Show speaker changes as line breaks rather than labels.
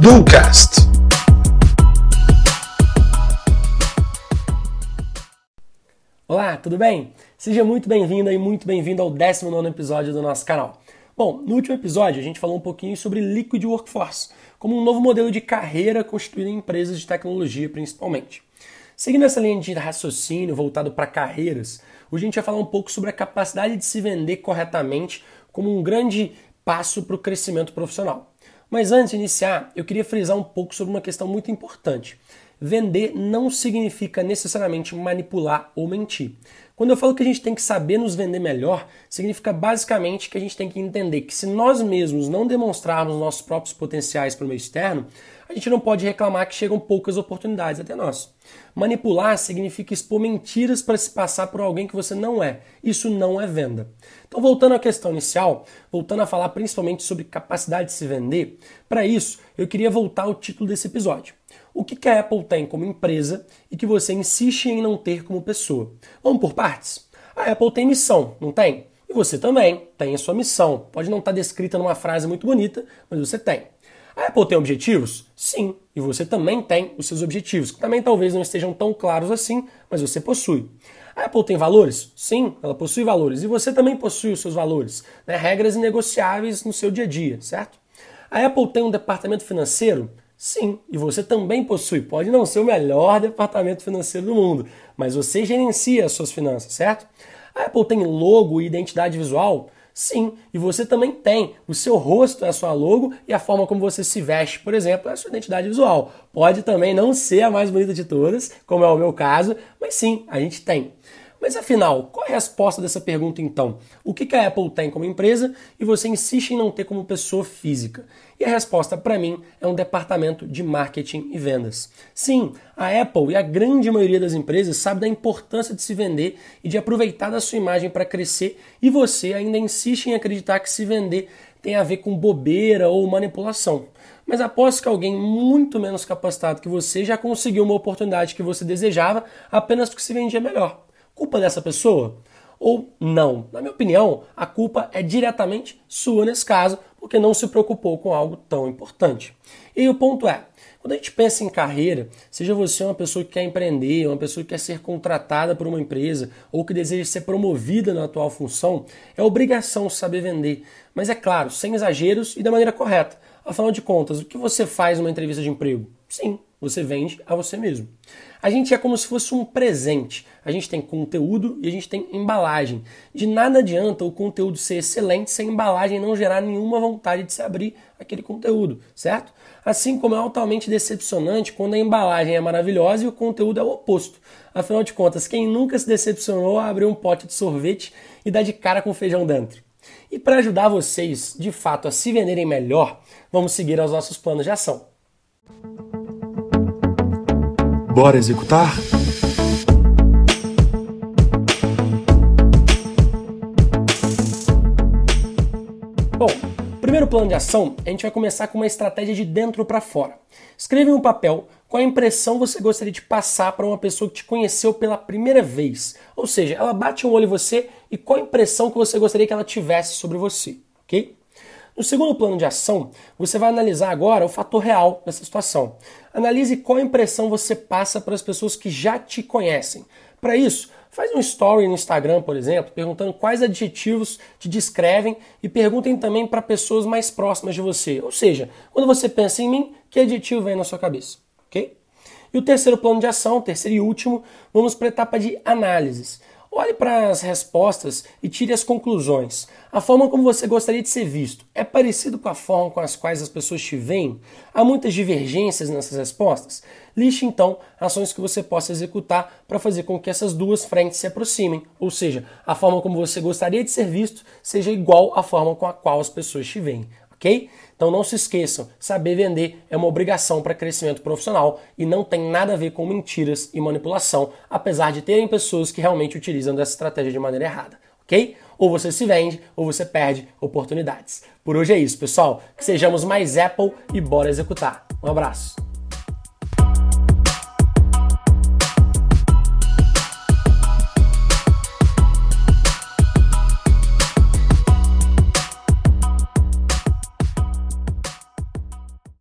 Ducast.
Olá, tudo bem? Seja muito bem-vindo e muito bem-vindo ao 19 episódio do nosso canal. Bom, no último episódio a gente falou um pouquinho sobre Liquid Workforce, como um novo modelo de carreira construído em empresas de tecnologia principalmente. Seguindo essa linha de raciocínio voltado para carreiras, hoje a gente vai falar um pouco sobre a capacidade de se vender corretamente como um grande passo para o crescimento profissional. Mas antes de iniciar, eu queria frisar um pouco sobre uma questão muito importante. Vender não significa necessariamente manipular ou mentir. Quando eu falo que a gente tem que saber nos vender melhor, significa basicamente que a gente tem que entender que se nós mesmos não demonstrarmos nossos próprios potenciais para o meio externo, a gente não pode reclamar que chegam poucas oportunidades até nós. Manipular significa expor mentiras para se passar por alguém que você não é. Isso não é venda. Então, voltando à questão inicial, voltando a falar principalmente sobre capacidade de se vender, para isso eu queria voltar ao título desse episódio o que a Apple tem como empresa e que você insiste em não ter como pessoa. Vamos por partes? A Apple tem missão, não tem? E você também tem a sua missão. Pode não estar descrita numa frase muito bonita, mas você tem. A Apple tem objetivos? Sim. E você também tem os seus objetivos, que também talvez não estejam tão claros assim, mas você possui. A Apple tem valores? Sim, ela possui valores. E você também possui os seus valores. Né? Regras inegociáveis no seu dia a dia, certo? A Apple tem um departamento financeiro? Sim, e você também possui. Pode não ser o melhor departamento financeiro do mundo, mas você gerencia as suas finanças, certo? A Apple tem logo e identidade visual? Sim, e você também tem. O seu rosto é a sua logo e a forma como você se veste, por exemplo, é a sua identidade visual. Pode também não ser a mais bonita de todas, como é o meu caso, mas sim, a gente tem. Mas afinal, qual é a resposta dessa pergunta então? O que a Apple tem como empresa e você insiste em não ter como pessoa física? E a resposta para mim é um departamento de marketing e vendas. Sim, a Apple e a grande maioria das empresas sabe da importância de se vender e de aproveitar da sua imagem para crescer e você ainda insiste em acreditar que se vender tem a ver com bobeira ou manipulação. Mas aposto que alguém muito menos capacitado que você já conseguiu uma oportunidade que você desejava apenas porque se vendia melhor. Culpa dessa pessoa? Ou não? Na minha opinião, a culpa é diretamente sua nesse caso, porque não se preocupou com algo tão importante. E o ponto é, quando a gente pensa em carreira, seja você uma pessoa que quer empreender, uma pessoa que quer ser contratada por uma empresa ou que deseja ser promovida na atual função, é obrigação saber vender. Mas é claro, sem exageros e da maneira correta. Afinal de contas, o que você faz numa entrevista de emprego? Sim, você vende a você mesmo. A gente é como se fosse um presente. A gente tem conteúdo e a gente tem embalagem. De nada adianta o conteúdo ser excelente se a embalagem não gerar nenhuma vontade de se abrir aquele conteúdo, certo? Assim como é altamente decepcionante quando a embalagem é maravilhosa e o conteúdo é o oposto. Afinal de contas, quem nunca se decepcionou a abrir um pote de sorvete e dar de cara com feijão dentro? E para ajudar vocês, de fato, a se venderem melhor, vamos seguir aos nossos planos de ação.
Bora executar?
Bom, primeiro plano de ação, a gente vai começar com uma estratégia de dentro para fora. Escreva em um papel qual a impressão você gostaria de passar para uma pessoa que te conheceu pela primeira vez. Ou seja, ela bate um olho em você e qual a impressão que você gostaria que ela tivesse sobre você, ok? No segundo plano de ação, você vai analisar agora o fator real dessa situação. Analise qual impressão você passa para as pessoas que já te conhecem. Para isso, faz um story no Instagram, por exemplo, perguntando quais adjetivos te descrevem e perguntem também para pessoas mais próximas de você. Ou seja, quando você pensa em mim, que adjetivo vem na sua cabeça? Ok? E o terceiro plano de ação, terceiro e último, vamos para a etapa de análises. Olhe para as respostas e tire as conclusões. A forma como você gostaria de ser visto é parecido com a forma com as quais as pessoas te veem? Há muitas divergências nessas respostas? Liste então ações que você possa executar para fazer com que essas duas frentes se aproximem, ou seja, a forma como você gostaria de ser visto seja igual à forma com a qual as pessoas te veem ok? Então não se esqueçam, saber vender é uma obrigação para crescimento profissional e não tem nada a ver com mentiras e manipulação, apesar de terem pessoas que realmente utilizam dessa estratégia de maneira errada, ok? Ou você se vende ou você perde oportunidades. Por hoje é isso, pessoal. Que sejamos mais Apple e bora executar. Um abraço.